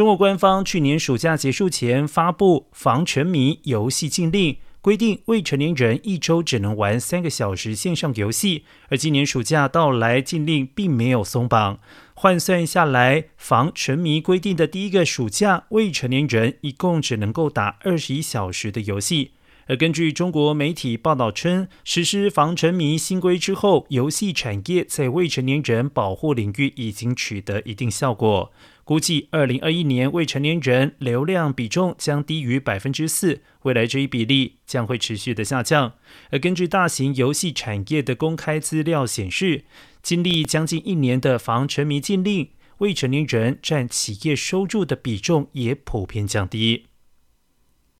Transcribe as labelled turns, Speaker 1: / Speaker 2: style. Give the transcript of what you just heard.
Speaker 1: 中国官方去年暑假结束前发布防沉迷游戏禁令，规定未成年人一周只能玩三个小时线上游戏。而今年暑假到来，禁令并没有松绑，换算下来，防沉迷规定的第一个暑假，未成年人一共只能够打二十一小时的游戏。而根据中国媒体报道称，实施防沉迷新规之后，游戏产业在未成年人保护领域已经取得一定效果。估计二零二一年未成年人流量比重将低于百分之四，未来这一比例将会持续的下降。而根据大型游戏产业的公开资料显示，经历将近一年的防沉迷禁令，未成年人占企业收入的比重也普遍降低。